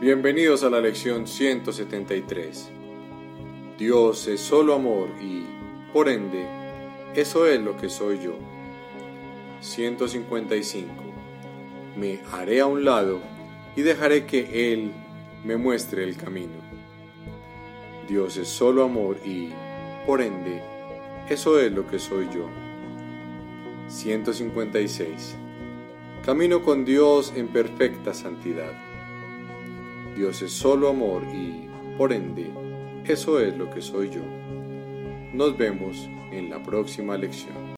Bienvenidos a la lección 173. Dios es solo amor y, por ende, eso es lo que soy yo. 155. Me haré a un lado y dejaré que Él me muestre el camino. Dios es solo amor y, por ende, eso es lo que soy yo. 156. Camino con Dios en perfecta santidad. Dios es solo amor y, por ende, eso es lo que soy yo. Nos vemos en la próxima lección.